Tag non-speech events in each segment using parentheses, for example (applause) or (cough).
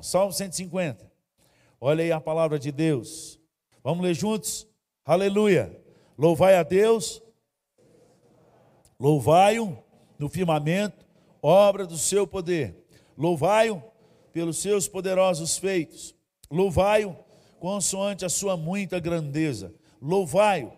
Salmo 150. Olha aí a palavra de Deus. Vamos ler juntos? Aleluia. Louvai a Deus. Louvai-o no firmamento, obra do seu poder. Louvai-o pelos seus poderosos feitos. Louvai-o consoante a sua muita grandeza. Louvai-o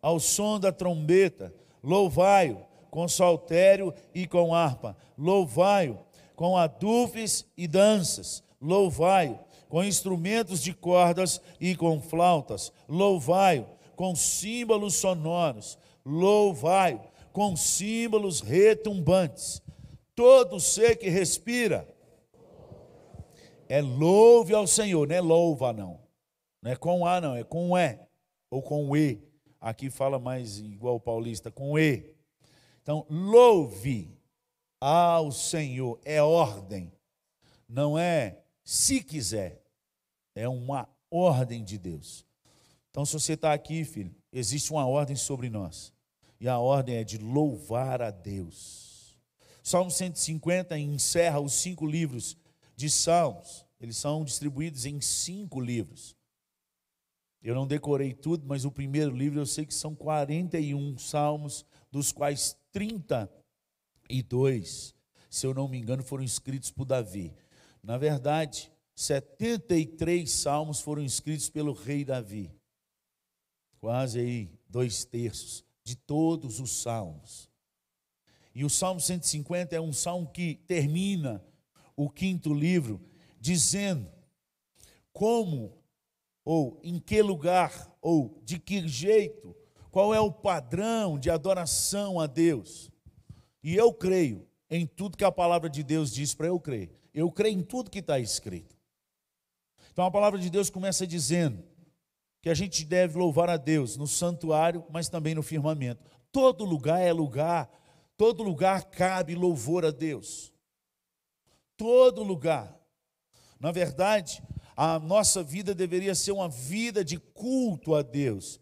ao som da trombeta. Louvai-o com saltério e com harpa. Louvai-o com adufes e danças. Louvai-o com instrumentos de cordas e com flautas. Louvai-o com símbolos sonoros. Louvai-o com símbolos retumbantes. Todo ser que respira é louve ao Senhor, não é louva não. Não é com A não, é com E ou com E. Aqui fala mais igual paulista, com E. Então, louve ao Senhor, é ordem, não é se quiser, é uma ordem de Deus. Então, se você está aqui, filho, existe uma ordem sobre nós, e a ordem é de louvar a Deus. Salmo 150 encerra os cinco livros de Salmos, eles são distribuídos em cinco livros. Eu não decorei tudo, mas o primeiro livro eu sei que são 41 salmos, dos quais 32, se eu não me engano, foram escritos por Davi. Na verdade, 73 salmos foram escritos pelo rei Davi. Quase aí dois terços de todos os salmos. E o Salmo 150 é um salmo que termina o quinto livro dizendo como ou em que lugar, ou de que jeito, qual é o padrão de adoração a Deus. E eu creio em tudo que a palavra de Deus diz para eu crer. Eu creio em tudo que está escrito. Então a palavra de Deus começa dizendo que a gente deve louvar a Deus no santuário, mas também no firmamento. Todo lugar é lugar, todo lugar cabe louvor a Deus. Todo lugar. Na verdade, a nossa vida deveria ser uma vida de culto a Deus.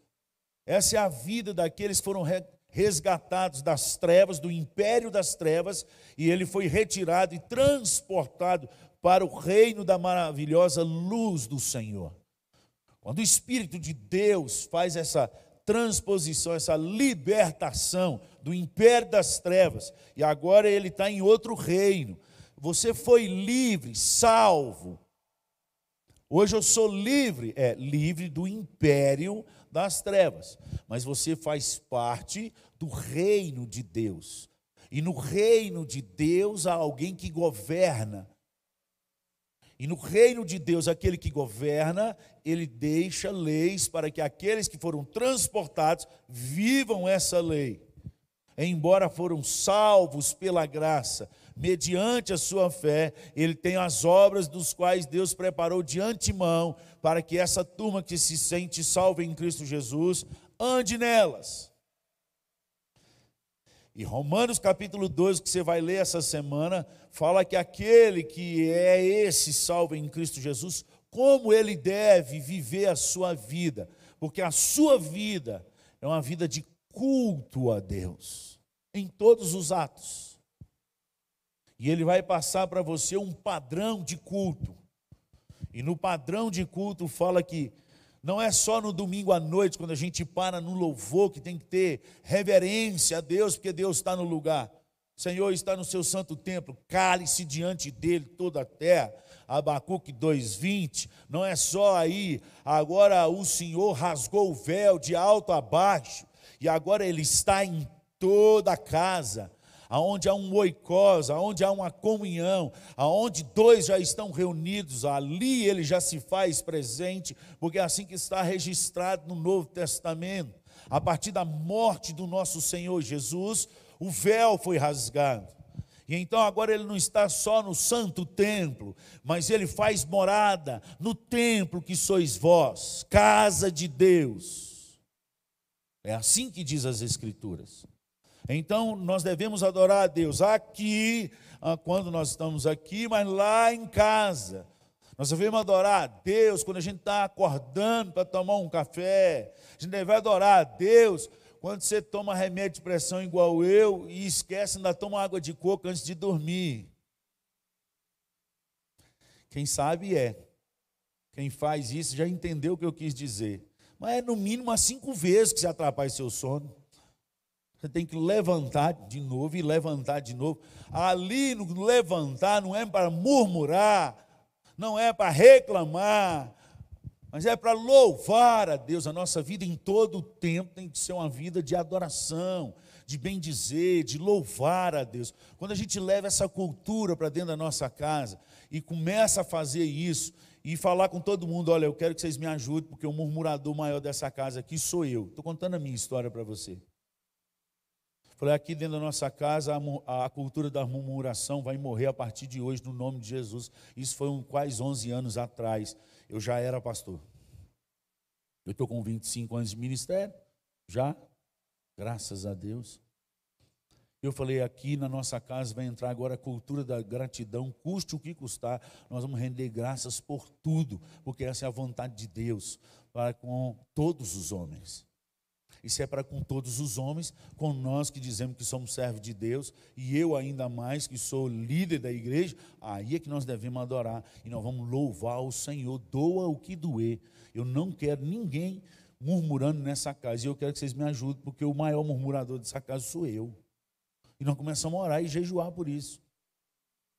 Essa é a vida daqueles que foram resgatados das trevas, do império das trevas, e ele foi retirado e transportado para o reino da maravilhosa luz do Senhor. Quando o Espírito de Deus faz essa transposição, essa libertação do império das trevas, e agora ele está em outro reino. Você foi livre, salvo, Hoje eu sou livre, é livre do império das trevas, mas você faz parte do reino de Deus. E no reino de Deus há alguém que governa. E no reino de Deus, aquele que governa, ele deixa leis para que aqueles que foram transportados vivam essa lei. Embora foram salvos pela graça, mediante a sua fé, ele tem as obras dos quais Deus preparou de antemão, para que essa turma que se sente salva em Cristo Jesus ande nelas. E Romanos capítulo 12, que você vai ler essa semana, fala que aquele que é esse salvo em Cristo Jesus, como ele deve viver a sua vida, porque a sua vida é uma vida de culto a Deus, em todos os atos. E ele vai passar para você um padrão de culto. E no padrão de culto fala que não é só no domingo à noite, quando a gente para no louvor, que tem que ter reverência a Deus, porque Deus está no lugar. O Senhor está no seu santo templo, cale-se diante dele toda a terra. Abacuque 2,20, não é só aí, agora o Senhor rasgou o véu de alto a baixo, e agora ele está em toda a casa aonde há um oikos, aonde há uma comunhão, aonde dois já estão reunidos, ali ele já se faz presente, porque é assim que está registrado no Novo Testamento. A partir da morte do nosso Senhor Jesus, o véu foi rasgado. E então agora ele não está só no santo templo, mas ele faz morada no templo que sois vós, casa de Deus. É assim que diz as Escrituras. Então nós devemos adorar a Deus aqui, ah, quando nós estamos aqui, mas lá em casa. Nós devemos adorar a Deus quando a gente está acordando para tomar um café. A gente deve adorar a Deus quando você toma remédio de pressão igual eu e esquece, ainda toma água de coco antes de dormir. Quem sabe é. Quem faz isso já entendeu o que eu quis dizer. Mas é no mínimo umas cinco vezes que você atrapalha seu sono. Você tem que levantar de novo e levantar de novo. Ali no levantar não é para murmurar, não é para reclamar, mas é para louvar a Deus. A nossa vida em todo o tempo tem que ser uma vida de adoração, de bem dizer, de louvar a Deus. Quando a gente leva essa cultura para dentro da nossa casa e começa a fazer isso e falar com todo mundo: olha, eu quero que vocês me ajudem, porque o murmurador maior dessa casa aqui sou eu. Estou contando a minha história para você. Falei, aqui dentro da nossa casa, a, a, cultura da murmuração vai morrer a partir de hoje, no nome de Jesus. Isso foi um, quase 11 anos atrás. Eu já era pastor. Eu estou com 25 anos de ministério, já, graças a Deus. Eu falei, aqui na nossa casa vai entrar agora a cultura da gratidão, custe o que custar, nós vamos render graças por tudo, porque essa é a vontade de Deus para com todos os homens. Isso é para com todos os homens, com nós que dizemos que somos servos de Deus, e eu ainda mais que sou líder da igreja, aí é que nós devemos adorar e nós vamos louvar o Senhor, doa o que doer. Eu não quero ninguém murmurando nessa casa, e eu quero que vocês me ajudem, porque o maior murmurador dessa casa sou eu. E nós começamos a orar e jejuar por isso.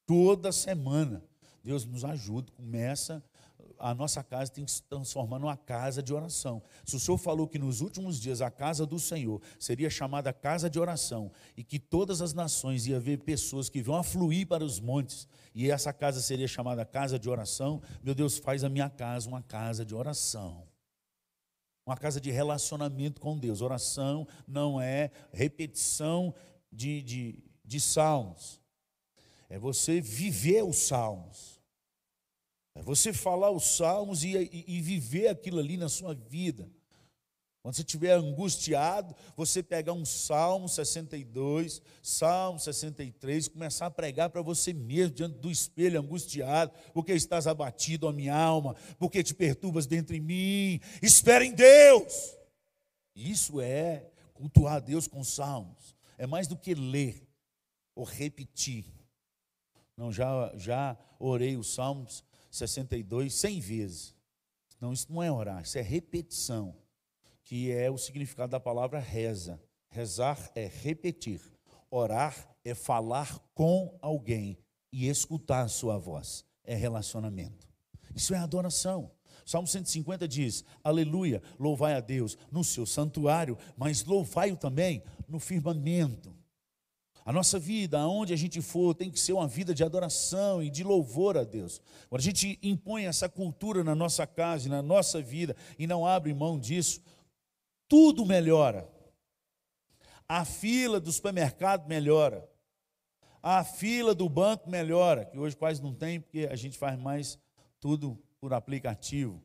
Toda semana. Deus nos ajuda, começa a nossa casa tem que se transformar numa casa de oração. Se o Senhor falou que nos últimos dias a casa do Senhor seria chamada casa de oração e que todas as nações ia ver pessoas que vão afluir para os montes e essa casa seria chamada casa de oração, meu Deus, faz a minha casa uma casa de oração. Uma casa de relacionamento com Deus. Oração não é repetição de, de, de salmos. É você viver os salmos. É você falar os salmos e, e, e viver aquilo ali na sua vida. Quando você estiver angustiado, você pegar um Salmo 62, Salmo 63, começar a pregar para você mesmo, diante do espelho, angustiado, porque estás abatido, a minha alma, porque te perturbas dentro de mim. Espera em Deus. Isso é cultuar a Deus com salmos. É mais do que ler ou repetir. Não, já, já orei os salmos 62 100 vezes. Não, isso não é orar, isso é repetição, que é o significado da palavra reza. Rezar é repetir. Orar é falar com alguém e escutar a sua voz. É relacionamento. Isso é adoração. Salmo 150 diz: Aleluia, louvai a Deus no seu santuário, mas louvai-o também no firmamento. A nossa vida, aonde a gente for, tem que ser uma vida de adoração e de louvor a Deus. Quando a gente impõe essa cultura na nossa casa na nossa vida e não abre mão disso, tudo melhora. A fila do supermercado melhora. A fila do banco melhora, que hoje quase não tem, porque a gente faz mais tudo por aplicativo.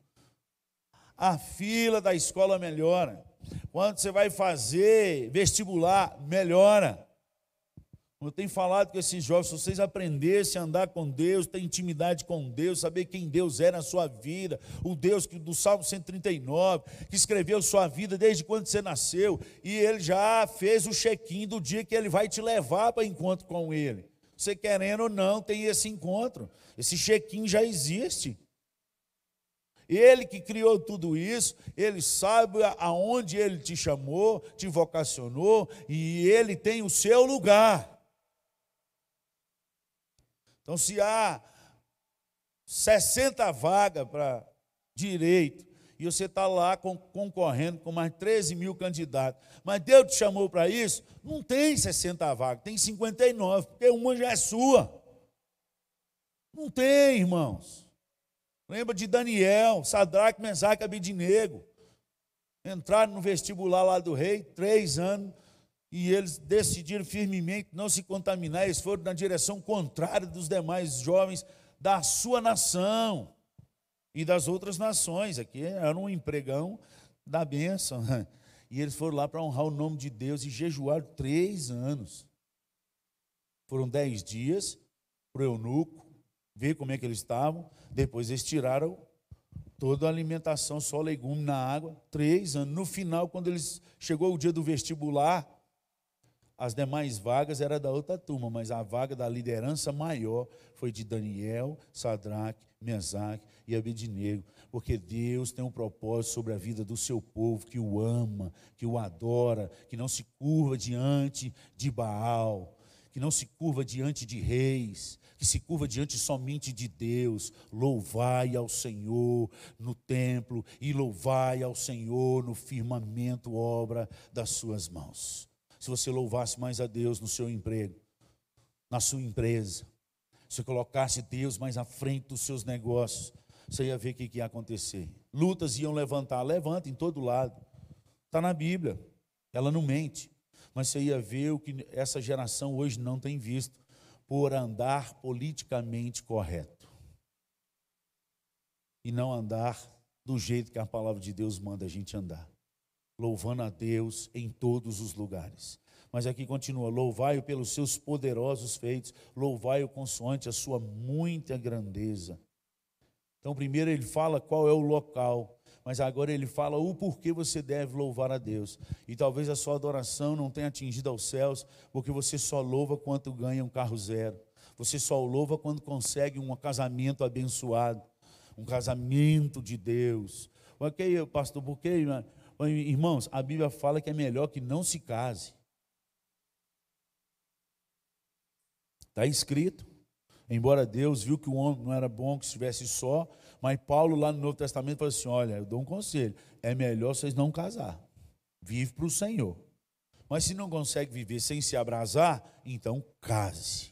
A fila da escola melhora. Quando você vai fazer vestibular, melhora. Eu tenho falado com esses jovens, se vocês aprendessem a andar com Deus, ter intimidade com Deus, saber quem Deus é na sua vida, o Deus que, do Salmo 139, que escreveu sua vida desde quando você nasceu, e ele já fez o check-in do dia que ele vai te levar para encontro com ele. Você querendo ou não, tem esse encontro. Esse check-in já existe. Ele que criou tudo isso, ele sabe aonde ele te chamou, te vocacionou, e ele tem o seu lugar. Então, se há 60 vagas para direito, e você está lá concorrendo com mais 13 mil candidatos, mas Deus te chamou para isso, não tem 60 vagas, tem 59, porque uma já é sua. Não tem, irmãos. Lembra de Daniel, Sadraque, Mesaque, Abidinego. Entraram no vestibular lá do rei, três anos, e eles decidiram firmemente não se contaminar, eles foram na direção contrária dos demais jovens da sua nação e das outras nações. Aqui era um empregão da bênção. E eles foram lá para honrar o nome de Deus e jejuaram três anos. Foram dez dias para o eunuco ver como é que eles estavam. Depois eles tiraram toda a alimentação, só legume na água. Três anos. No final, quando eles chegou o dia do vestibular, as demais vagas era da outra turma, mas a vaga da liderança maior foi de Daniel, Sadraque, Mesaque e Abednego, porque Deus tem um propósito sobre a vida do seu povo que o ama, que o adora, que não se curva diante de Baal, que não se curva diante de reis, que se curva diante somente de Deus. Louvai ao Senhor no templo e louvai ao Senhor no firmamento, obra das suas mãos. Se você louvasse mais a Deus no seu emprego, na sua empresa, se colocasse Deus mais à frente dos seus negócios, você ia ver o que ia acontecer. Lutas iam levantar, levanta em todo lado. Está na Bíblia, ela não mente. Mas você ia ver o que essa geração hoje não tem visto por andar politicamente correto e não andar do jeito que a palavra de Deus manda a gente andar, louvando a Deus em todos os lugares. Mas aqui continua: louvai-o pelos seus poderosos feitos, louvai-o consoante a sua muita grandeza. Então, primeiro ele fala qual é o local, mas agora ele fala o porquê você deve louvar a Deus. E talvez a sua adoração não tenha atingido aos céus, porque você só louva quando ganha um carro zero. Você só louva quando consegue um casamento abençoado, um casamento de Deus. Ok, pastor, por? Irmãos, a Bíblia fala que é melhor que não se case. Está escrito. Embora Deus viu que o homem não era bom que estivesse só, mas Paulo lá no Novo Testamento falou assim: olha, eu dou um conselho, é melhor vocês não casar. Vive para o Senhor. Mas se não consegue viver sem se abrasar, então case.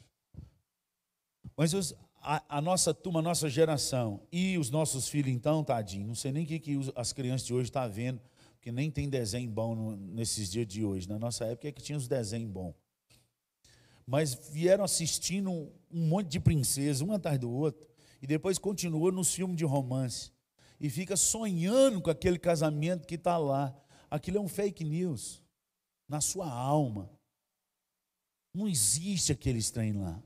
Mas a, a, nossa turma, a nossa geração e os nossos filhos, então, tadinho, não sei nem o que, que as crianças de hoje estão tá vendo, porque nem tem desenho bom no, nesses dias de hoje. Na nossa época é que tinha os desenhos bons mas vieram assistindo um, monte de princesa, um atrás do outro, e depois continua nos filmes de romance, e fica sonhando com aquele casamento que está lá. Aquilo é um fake news, na sua alma. Não existe aquele trem lá.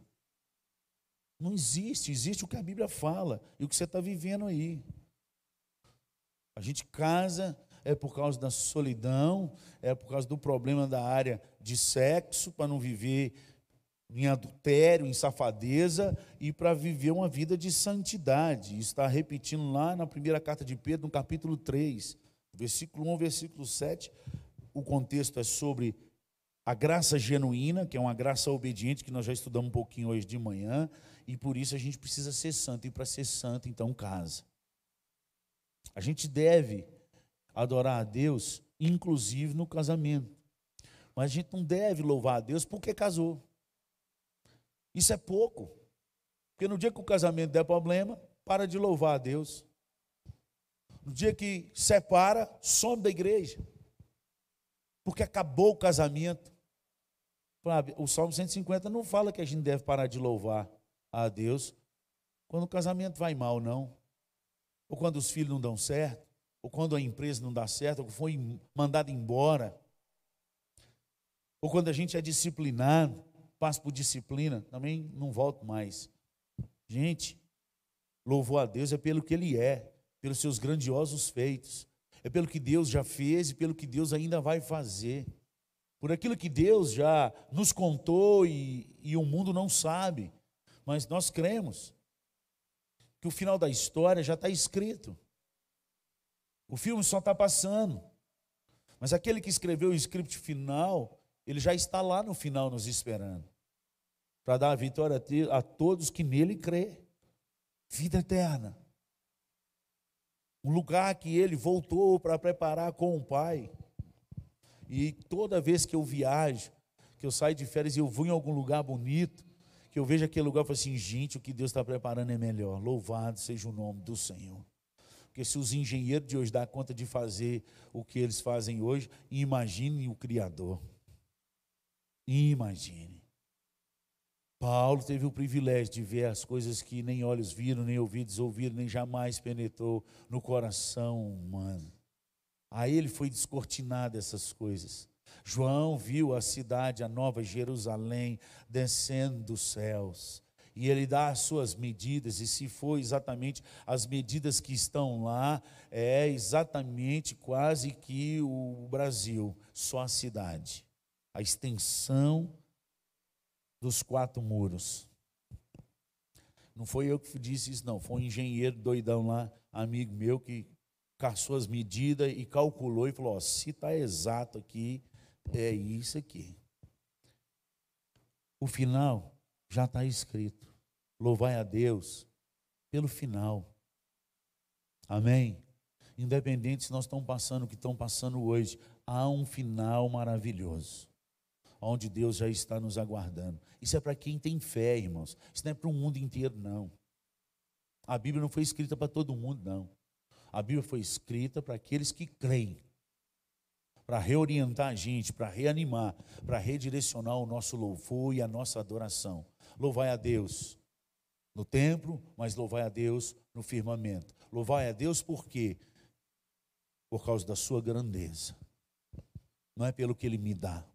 Não existe, existe o que a Bíblia fala e o que você está vivendo aí. A gente casa é por causa da solidão, é por causa do problema da área de sexo, para não viver em adultério, em safadeza e para viver uma vida de santidade. Isso está repetindo lá na primeira carta de Pedro, no capítulo 3, versículo 1, versículo 7. O contexto é sobre a graça genuína, que é uma graça obediente, que nós já estudamos um pouquinho hoje de manhã, e por isso a gente precisa ser santo, e para ser santo, então, casa. A gente deve adorar a Deus, inclusive no casamento. Mas a gente não deve louvar a Deus porque casou. Isso é pouco. Porque no dia que o casamento der problema, para de louvar a Deus. No dia que separa, some da igreja. Porque acabou o casamento. O Salmo 150 não fala que a gente deve parar de louvar a Deus quando o casamento vai mal, não. Ou quando os filhos não dão certo, ou quando a empresa não dá certo, ou foi mandado embora. Ou quando a gente é disciplinado passo por disciplina, também não volto mais. Gente, louvor a Deus é pelo que Ele é, pelos seus grandiosos feitos, é pelo que Deus já fez e pelo que Deus ainda vai fazer, por aquilo que Deus já nos contou e, e o mundo não sabe, mas nós cremos que o final da história já está escrito. O filme só está passando. Mas aquele que escreveu o script final, ele já está lá no final nos esperando. Para dar a vitória a todos que nele crê. Vida eterna. Um lugar que ele voltou para preparar com o Pai. E toda vez que eu viajo, que eu saio de férias e eu vou em algum lugar bonito, que eu vejo aquele lugar e falo assim, gente, o que Deus está preparando é melhor. Louvado seja o nome do Senhor. Porque se os engenheiros de hoje dão conta de fazer o que eles fazem hoje, imagine o Criador. Imagine. Paulo teve o privilégio de ver as coisas que nem olhos viram, nem ouvidos ouviram, nem jamais penetrou no coração humano. Aí ele foi descortinado essas coisas. João viu a cidade, a nova Jerusalém, descendo dos céus. E ele dá as suas medidas, e se for exatamente as medidas que estão lá, é exatamente quase que o Brasil, só a cidade a extensão dos quatro muros. Não foi eu que disse isso, não. Foi um engenheiro doidão lá, amigo meu, que caçou as medidas e calculou e falou: ó, se está exato aqui, é isso aqui. O final já está escrito. Louvai a Deus pelo final. Amém? Independente se nós estamos passando o que estão passando hoje, há um final maravilhoso, onde Deus já está nos aguardando. Isso é para quem tem fé, irmãos. Isso não é para o mundo inteiro, não. A Bíblia não foi escrita para todo mundo, não. A Bíblia foi escrita para aqueles que creem, para reorientar a gente, para reanimar, para redirecionar o nosso louvor e a nossa adoração. Louvai a Deus no templo, mas louvai a Deus no firmamento. Louvai a Deus por quê? Por causa da sua grandeza. Não é pelo que ele me dá,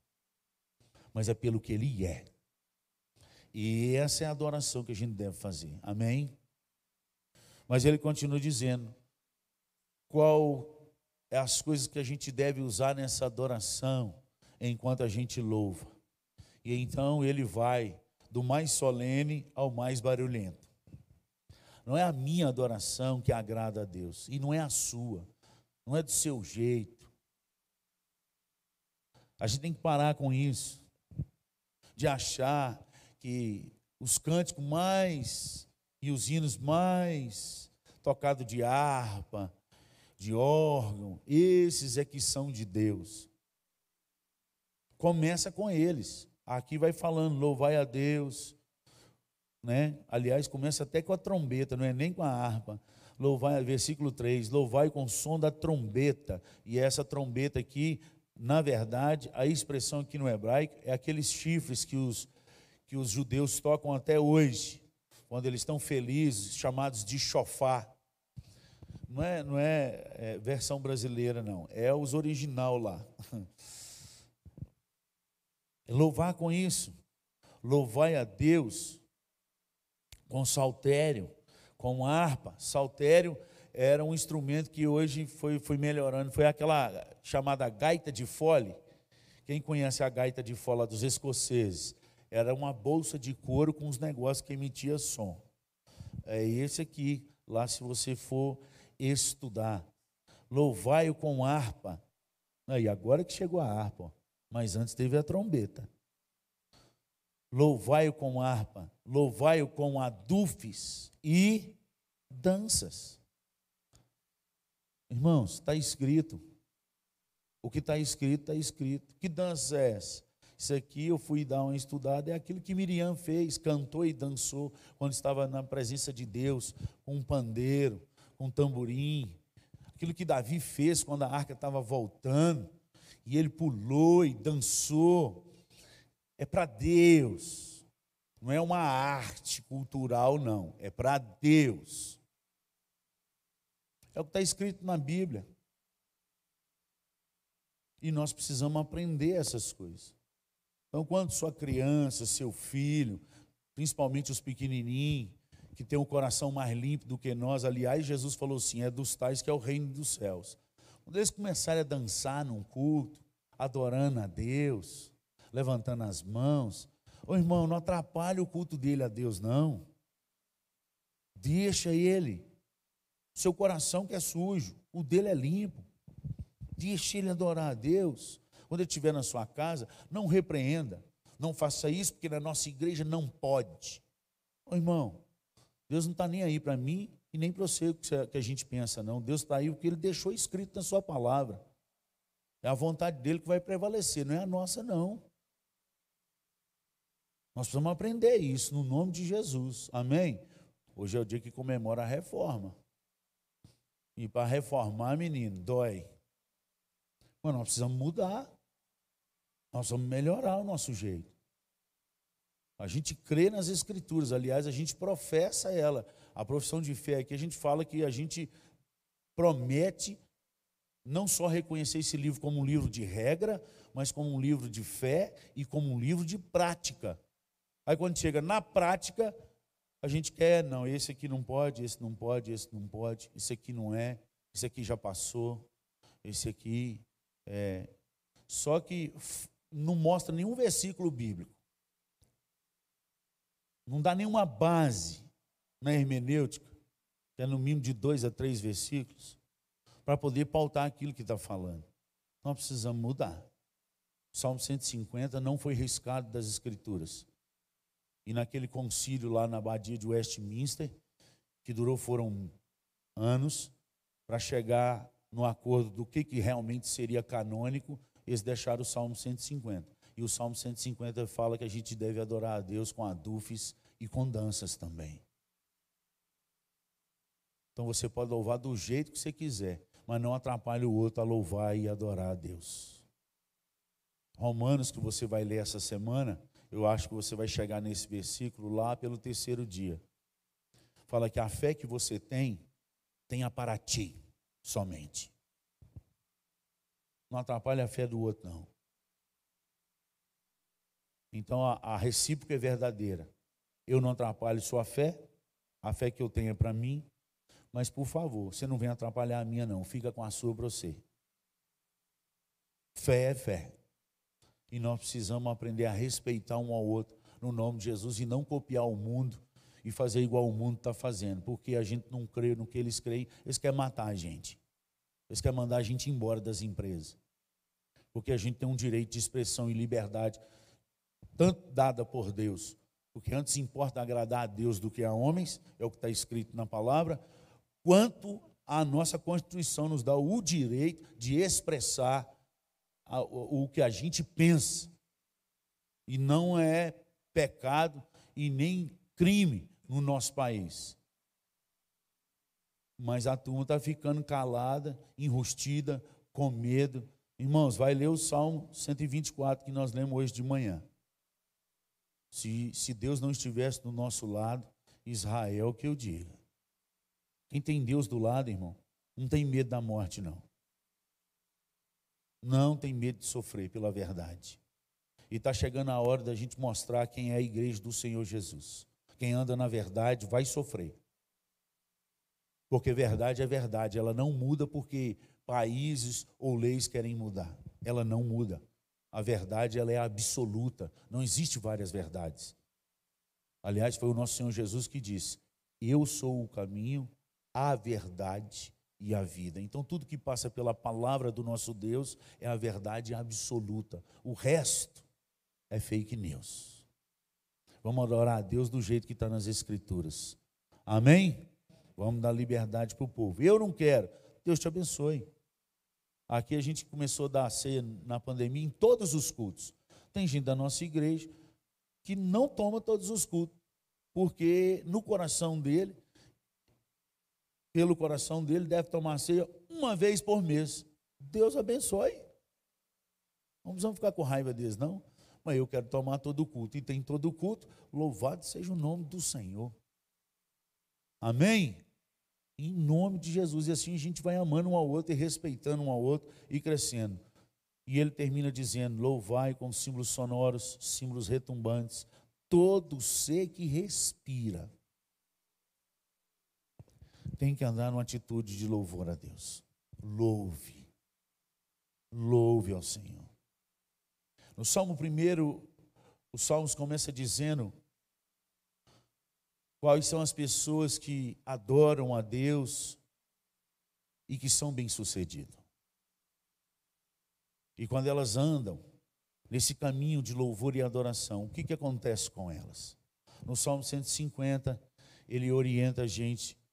mas é pelo que ele é. E essa é a adoração que a gente deve fazer. Amém? Mas ele continua dizendo: qual é as coisas que a gente deve usar nessa adoração enquanto a gente louva. E então ele vai do mais solene ao mais barulhento. Não é a minha adoração que agrada a Deus, e não é a sua, não é do seu jeito. A gente tem que parar com isso, de achar que os cânticos mais e os hinos mais tocados de harpa, de órgão, esses é que são de Deus. Começa com eles. Aqui vai falando, louvai a Deus, né? Aliás, começa até com a trombeta, não é nem com a harpa. Louvai, versículo 3, louvai com o som da trombeta. E essa trombeta aqui, na verdade, a expressão aqui no hebraico é aqueles chifres que os, que os judeus tocam até hoje, quando eles estão felizes, chamados de chofar não é, não é, é versão brasileira, não. É os original lá. (laughs) Louvar com isso. Louvai a Deus com saltério, com harpa. Saltério era um instrumento que hoje foi, foi melhorando. Foi aquela chamada gaita de fole. Quem conhece a gaita de fole dos escoceses? Era uma bolsa de couro com os negócios que emitia som. É esse aqui. Lá, se você for estudar. Louvai-o com harpa. E agora que chegou a harpa, mas antes teve a trombeta. Louvai-o com harpa, louvai-o com adufes e danças. Irmãos, está escrito. O que está escrito, está escrito. Que dança é essa? Isso aqui eu fui dar uma estudada, é aquilo que Miriam fez, cantou e dançou quando estava na presença de Deus, com um pandeiro, com tamborim, aquilo que Davi fez quando a arca estava voltando, e ele pulou e dançou. É para Deus, não é uma arte cultural, não, é para Deus. É o que está escrito na Bíblia. E nós precisamos aprender essas coisas. Então, quando sua criança, seu filho, principalmente os pequenininhos, que tem um coração mais limpo do que nós. Aliás, Jesus falou assim: é dos tais que é o reino dos céus. Quando eles começarem a dançar num culto, adorando a Deus, levantando as mãos, ô irmão, não atrapalhe o culto dele a Deus, não. Deixa ele. Seu coração que é sujo, o dele é limpo. Deixa ele adorar a Deus. Quando ele estiver na sua casa, não repreenda. Não faça isso, porque na nossa igreja não pode. Ô irmão, Deus não está nem aí para mim e nem para você que a gente pensa, não. Deus está aí o que Ele deixou escrito na Sua palavra. É a vontade dele que vai prevalecer, não é a nossa, não. Nós precisamos aprender isso no nome de Jesus. Amém? Hoje é o dia que comemora a reforma. E para reformar, menino, dói. Mas nós precisamos mudar. Nós precisamos melhorar o nosso jeito. A gente crê nas Escrituras, aliás, a gente professa ela. A profissão de fé aqui, a gente fala que a gente promete não só reconhecer esse livro como um livro de regra, mas como um livro de fé e como um livro de prática. Aí quando chega na prática, a gente quer, não, esse aqui não pode, esse não pode, esse não pode, esse aqui não é, esse aqui já passou, esse aqui é. Só que não mostra nenhum versículo bíblico. Não dá nenhuma base na hermenêutica, que é no mínimo de dois a três versículos, para poder pautar aquilo que está falando. Nós precisamos mudar. O Salmo 150 não foi riscado das Escrituras. E naquele concílio lá na abadia de Westminster, que durou foram anos, para chegar no acordo do que, que realmente seria canônico, eles deixaram o Salmo 150. E o Salmo 150 fala que a gente deve adorar a Deus com adufes e com danças também. Então você pode louvar do jeito que você quiser, mas não atrapalhe o outro a louvar e adorar a Deus. Romanos, que você vai ler essa semana, eu acho que você vai chegar nesse versículo lá pelo terceiro dia. Fala que a fé que você tem, tenha para ti somente. Não atrapalha a fé do outro, não. Então a, a recíproca é verdadeira. Eu não atrapalho sua fé, a fé que eu tenho é para mim, mas por favor, você não vem atrapalhar a minha, não. Fica com a sua para você. Fé é fé. E nós precisamos aprender a respeitar um ao outro no nome de Jesus e não copiar o mundo e fazer igual o mundo está fazendo, porque a gente não crê no que eles creem, eles querem matar a gente. Eles querem mandar a gente embora das empresas. Porque a gente tem um direito de expressão e liberdade, tanto dada por Deus, porque antes importa agradar a Deus do que a homens, é o que está escrito na palavra, quanto a nossa Constituição nos dá o direito de expressar o que a gente pensa. E não é pecado e nem crime no nosso país. Mas a turma está ficando calada, enrustida, com medo. Irmãos, vai ler o Salmo 124 que nós lemos hoje de manhã. Se, se Deus não estivesse do nosso lado, Israel que eu diga. Quem tem Deus do lado, irmão, não tem medo da morte, não. Não tem medo de sofrer pela verdade. E está chegando a hora da gente mostrar quem é a igreja do Senhor Jesus. Quem anda na verdade vai sofrer. Porque verdade é verdade, ela não muda porque países ou leis querem mudar. Ela não muda. A verdade ela é absoluta, não existe várias verdades. Aliás, foi o nosso Senhor Jesus que disse: "Eu sou o caminho, a verdade e a vida". Então tudo que passa pela palavra do nosso Deus é a verdade absoluta. O resto é fake news. Vamos adorar a Deus do jeito que está nas Escrituras. Amém? Vamos dar liberdade para o povo. Eu não quero. Deus te abençoe. Aqui a gente começou a dar ceia na pandemia em todos os cultos. Tem gente da nossa igreja que não toma todos os cultos, porque no coração dele, pelo coração dele, deve tomar ceia uma vez por mês. Deus abençoe. Não precisamos ficar com raiva deles, não mas eu quero tomar todo o culto. E tem todo o culto, louvado seja o nome do Senhor. Amém? Em nome de Jesus. E assim a gente vai amando um ao outro e respeitando um ao outro e crescendo. E ele termina dizendo: Louvai com símbolos sonoros, símbolos retumbantes, todo ser que respira. Tem que andar numa atitude de louvor a Deus. Louve. Louve ao Senhor. No Salmo 1, os Salmos começa dizendo quais são as pessoas que adoram a Deus e que são bem-sucedidas. E quando elas andam nesse caminho de louvor e adoração, o que, que acontece com elas? No Salmo 150, ele orienta a gente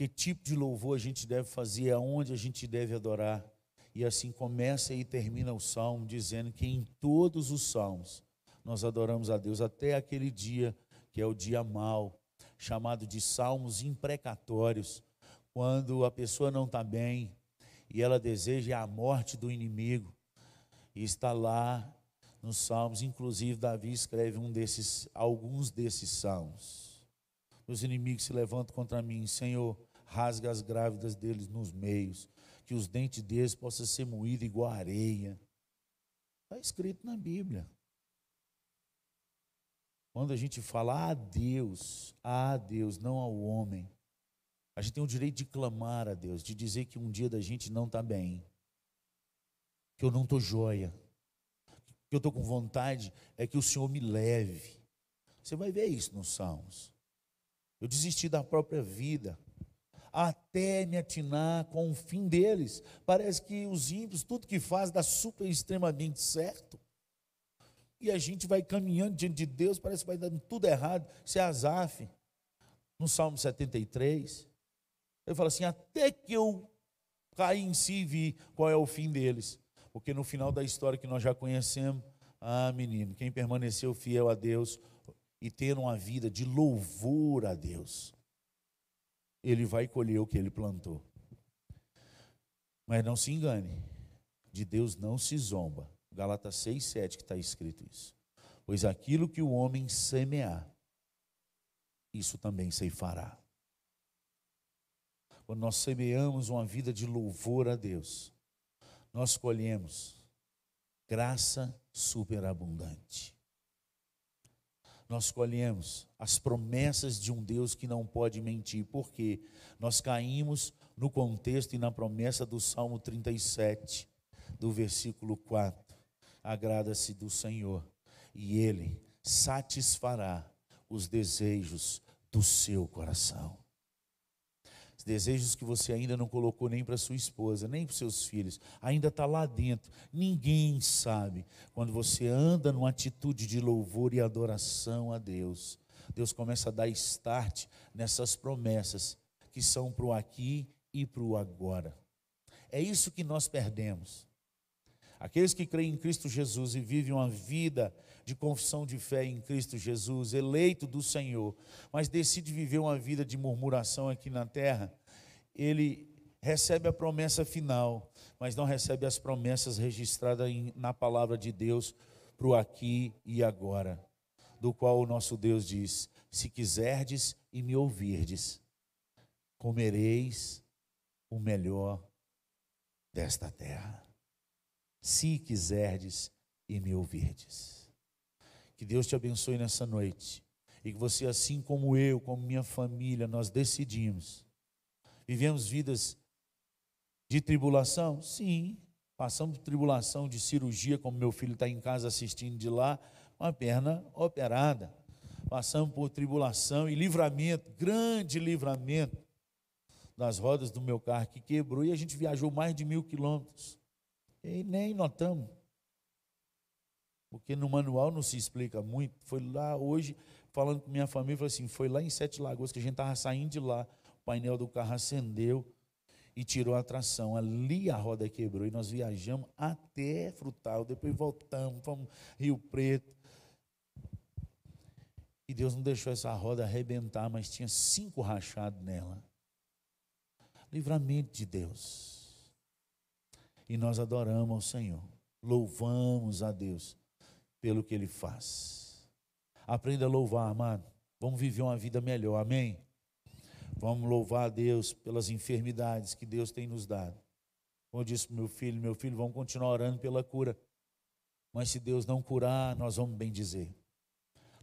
que tipo de louvor a gente deve fazer, aonde a gente deve adorar. E assim começa e termina o salmo dizendo que em todos os salmos nós adoramos a Deus até aquele dia que é o dia mau, chamado de salmos imprecatórios, quando a pessoa não está bem e ela deseja a morte do inimigo. E está lá nos salmos, inclusive Davi escreve um desses, alguns desses salmos. Os inimigos se levantam contra mim, Senhor, rasga as grávidas deles nos meios que os dentes deles possam ser moídos igual areia. Está escrito na Bíblia. Quando a gente fala a Deus, a Deus, não ao homem, a gente tem o direito de clamar a Deus, de dizer que um dia da gente não está bem, que eu não estou joia, que eu estou com vontade é que o Senhor me leve. Você vai ver isso nos Salmos. Eu desisti da própria vida, até me atinar com o fim deles. Parece que os ímpios, tudo que faz, dá super extremamente certo. E a gente vai caminhando diante de Deus, parece que vai dando tudo errado. Isso é Azaf, no Salmo 73. Ele fala assim: até que eu caí em si e vi qual é o fim deles. Porque no final da história que nós já conhecemos, ah, menino, quem permaneceu fiel a Deus e ter uma vida de louvor a Deus, ele vai colher o que ele plantou. Mas não se engane, de Deus não se zomba. Galatas 6, 7 que está escrito isso. Pois aquilo que o homem semear, isso também se fará. Quando nós semeamos uma vida de louvor a Deus, nós colhemos graça superabundante. Nós colhemos as promessas de um Deus que não pode mentir, porque nós caímos no contexto e na promessa do Salmo 37, do versículo 4. Agrada-se do Senhor, e Ele satisfará os desejos do seu coração desejos que você ainda não colocou nem para sua esposa, nem para seus filhos, ainda está lá dentro. Ninguém sabe. Quando você anda numa atitude de louvor e adoração a Deus, Deus começa a dar start nessas promessas que são para o aqui e para o agora. É isso que nós perdemos. Aqueles que creem em Cristo Jesus e vivem uma vida de confissão de fé em Cristo Jesus, eleito do Senhor, mas decide viver uma vida de murmuração aqui na terra, ele recebe a promessa final, mas não recebe as promessas registradas na palavra de Deus para o aqui e agora, do qual o nosso Deus diz: Se quiserdes e me ouvirdes, comereis o melhor desta terra. Se quiserdes e me ouvirdes. Que Deus te abençoe nessa noite. E que você, assim como eu, como minha família, nós decidimos Vivemos vidas de tribulação? Sim. Passamos por tribulação de cirurgia, como meu filho está em casa assistindo de lá, uma perna operada. Passamos por tribulação e livramento, grande livramento das rodas do meu carro que quebrou e a gente viajou mais de mil quilômetros. E nem notamos. Porque no manual não se explica muito. Foi lá hoje, falando com minha família, falei assim: foi lá em Sete Lagoas que a gente estava saindo de lá painel do carro acendeu e tirou a tração. Ali a roda quebrou e nós viajamos até Frutal. Depois voltamos, fomos Rio Preto. E Deus não deixou essa roda arrebentar, mas tinha cinco rachados nela. Livramento de Deus. E nós adoramos ao Senhor. Louvamos a Deus pelo que Ele faz. Aprenda a louvar, amado. Vamos viver uma vida melhor. Amém? Vamos louvar a Deus pelas enfermidades que Deus tem nos dado. Como eu disse para meu filho, meu filho, vamos continuar orando pela cura. Mas se Deus não curar, nós vamos bem dizer.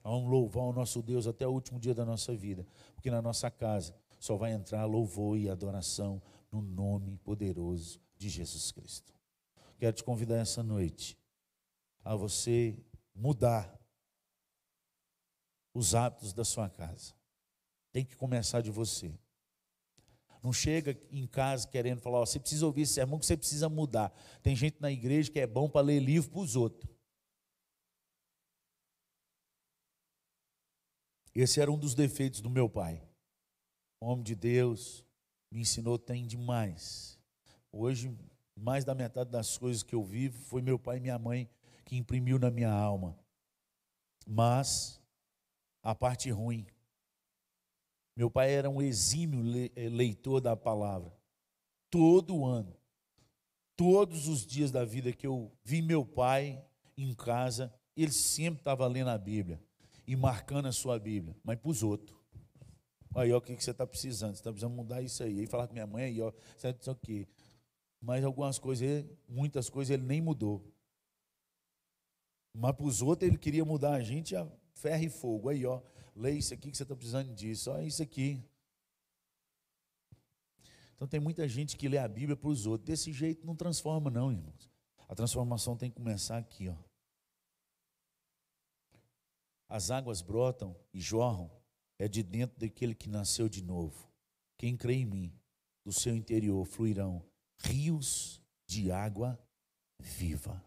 Vamos louvar o nosso Deus até o último dia da nossa vida. Porque na nossa casa só vai entrar louvor e adoração no nome poderoso de Jesus Cristo. Quero te convidar essa noite a você mudar os hábitos da sua casa. Tem que começar de você. Não chega em casa querendo falar, você precisa ouvir esse sermão que você precisa mudar. Tem gente na igreja que é bom para ler livro para os outros. Esse era um dos defeitos do meu pai. homem de Deus, me ensinou tem demais. Hoje, mais da metade das coisas que eu vivo foi meu pai e minha mãe que imprimiu na minha alma. Mas a parte ruim meu pai era um exímio eh, leitor da palavra. Todo ano, todos os dias da vida que eu vi meu pai em casa, ele sempre estava lendo a Bíblia e marcando a sua Bíblia, mas para os outros. Aí, ó, o que, que você está precisando? Você está precisando mudar isso aí. Aí falar com minha mãe, aí, ó, isso aqui. Mas algumas coisas, muitas coisas ele nem mudou. Mas para os outros ele queria mudar a gente a ferro e fogo. Aí, ó, lê isso aqui que você está precisando disso, olha isso aqui. Então tem muita gente que lê a Bíblia para os outros. Desse jeito não transforma, não, irmãos. A transformação tem que começar aqui, ó. As águas brotam e jorram, é de dentro daquele que nasceu de novo. Quem crê em mim, do seu interior fluirão rios de água viva,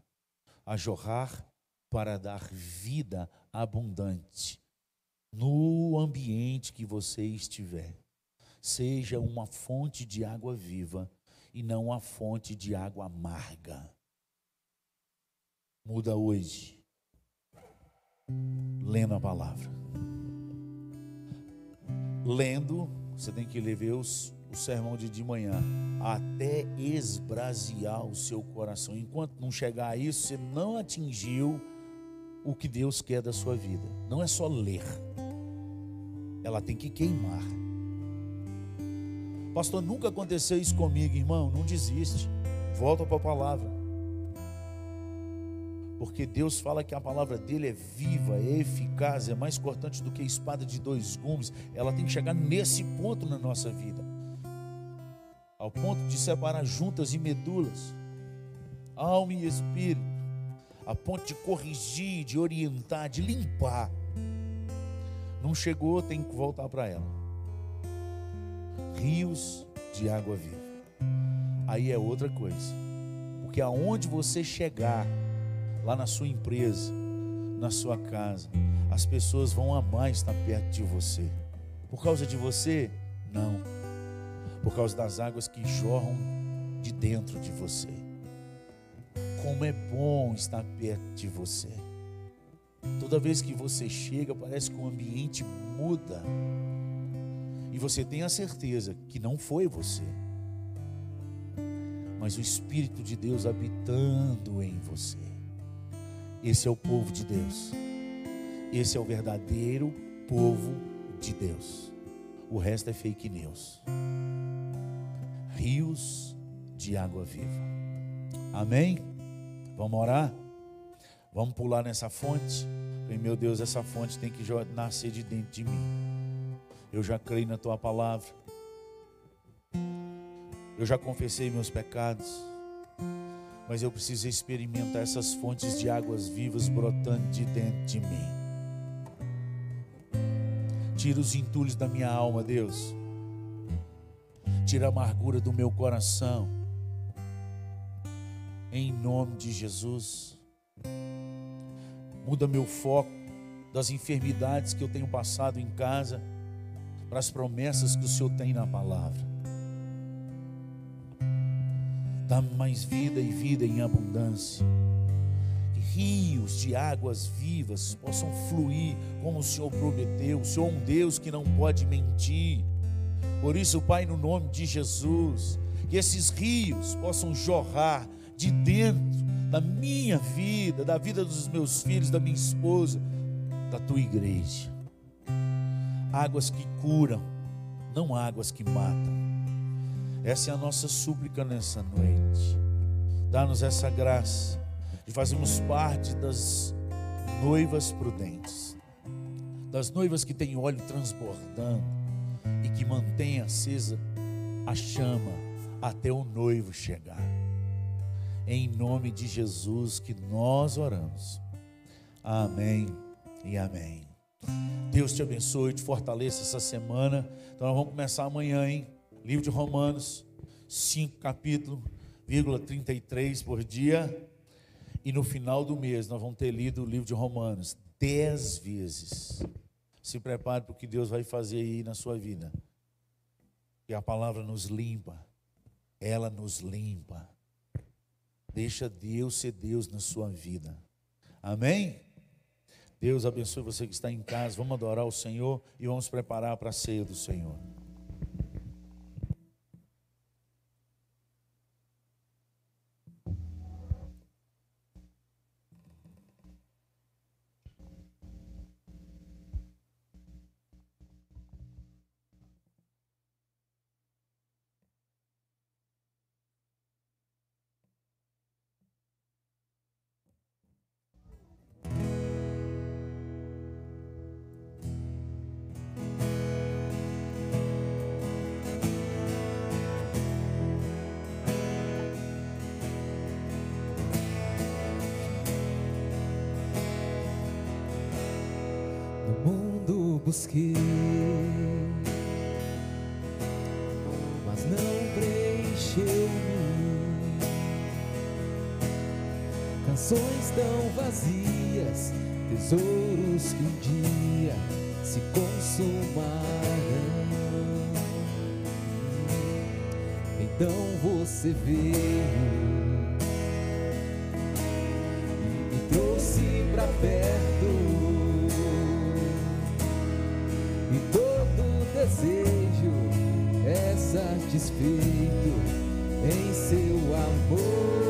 a jorrar para dar vida abundante no ambiente que você estiver. Seja uma fonte de água viva e não uma fonte de água amarga. Muda hoje, lendo a palavra. Lendo, você tem que ler o sermão de de manhã, até esbrasear o seu coração. Enquanto não chegar a isso, você não atingiu o que Deus quer da sua vida. Não é só ler, ela tem que queimar. Pastor, nunca aconteceu isso comigo, irmão. Não desiste. Volta para a palavra. Porque Deus fala que a palavra dele é viva, é eficaz, é mais cortante do que a espada de dois gumes. Ela tem que chegar nesse ponto na nossa vida ao ponto de separar juntas e medulas, alma e espírito, a ponto de corrigir, de orientar, de limpar. Não chegou, tem que voltar para ela. Rios de água viva. Aí é outra coisa. Porque aonde você chegar, lá na sua empresa, na sua casa, as pessoas vão amar estar perto de você. Por causa de você? Não. Por causa das águas que jorram de dentro de você. Como é bom estar perto de você. Toda vez que você chega, parece que o ambiente muda. E você tem a certeza que não foi você, mas o Espírito de Deus habitando em você. Esse é o povo de Deus. Esse é o verdadeiro povo de Deus. O resto é fake news. Rios de água viva. Amém? Vamos orar? Vamos pular nessa fonte? meu Deus, essa fonte tem que nascer de dentro de mim. Eu já creio na tua palavra. Eu já confessei meus pecados mas eu preciso experimentar essas fontes de águas vivas brotando de dentro de mim. Tira os entulhos da minha alma, Deus. Tira a amargura do meu coração. Em nome de Jesus. Muda meu foco das enfermidades que eu tenho passado em casa para as promessas que o Senhor tem na palavra. Dá mais vida e vida em abundância. Que rios de águas vivas possam fluir como o Senhor prometeu. O Senhor é um Deus que não pode mentir. Por isso, Pai, no nome de Jesus, que esses rios possam jorrar de dentro da minha vida, da vida dos meus filhos, da minha esposa, da tua igreja. Águas que curam, não águas que matam. Essa é a nossa súplica nessa noite. Dá-nos essa graça de fazermos parte das noivas prudentes, das noivas que têm óleo transbordando e que mantém acesa a chama até o noivo chegar. Em nome de Jesus que nós oramos. Amém e amém. Deus te abençoe, te fortaleça essa semana. Então nós vamos começar amanhã, hein? Livro de Romanos, 5 capítulo, vírgula 33 por dia. E no final do mês nós vamos ter lido o livro de Romanos dez vezes. Se prepare para o que Deus vai fazer aí na sua vida. Que a palavra nos limpa. Ela nos limpa. Deixa Deus ser Deus na sua vida. Amém? Deus abençoe você que está em casa. Vamos adorar o Senhor e vamos preparar para a ceia do Senhor. busquei, mas não preencheu-me. Canções tão vazias, tesouros que um dia se consumarão. Então você veio. satisfeito em seu amor.